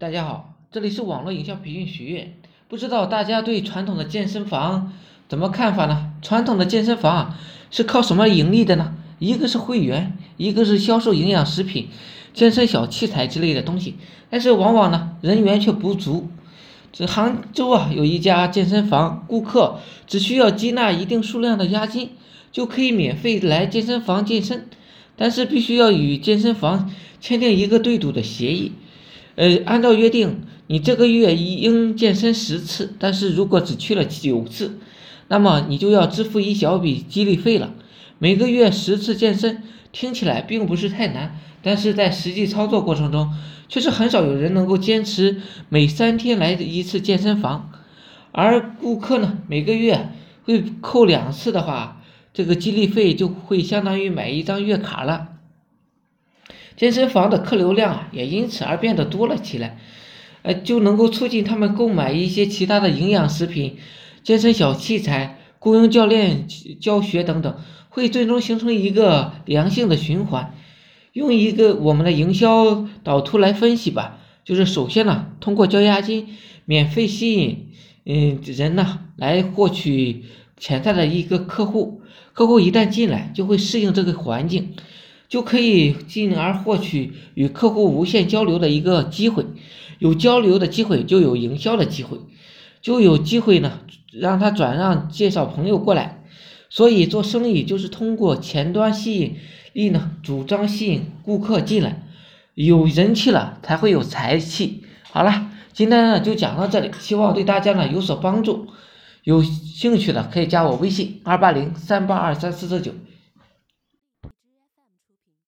大家好，这里是网络营销培训学院。不知道大家对传统的健身房怎么看法呢？传统的健身房啊，是靠什么盈利的呢？一个是会员，一个是销售营养食品、健身小器材之类的东西。但是往往呢，人员却不足。这杭州啊，有一家健身房，顾客只需要接纳一定数量的押金，就可以免费来健身房健身。但是必须要与健身房签订一个对赌的协议。呃，按照约定，你这个月应健身十次，但是如果只去了九次，那么你就要支付一小笔激励费了。每个月十次健身，听起来并不是太难，但是在实际操作过程中，却是很少有人能够坚持每三天来一次健身房。而顾客呢，每个月会扣两次的话，这个激励费就会相当于买一张月卡了。健身房的客流量，也因此而变得多了起来，呃，就能够促进他们购买一些其他的营养食品、健身小器材、雇佣教练教学等等，会最终形成一个良性的循环。用一个我们的营销导图来分析吧，就是首先呢，通过交押金，免费吸引嗯人呢来获取潜在的一个客户，客户一旦进来就会适应这个环境。就可以进而获取与客户无限交流的一个机会，有交流的机会就有营销的机会，就有机会呢让他转让介绍朋友过来，所以做生意就是通过前端吸引力呢，主张吸引顾客进来，有人气了才会有财气。好了，今天呢就讲到这里，希望对大家呢有所帮助，有兴趣的可以加我微信二八零三八二三四四九。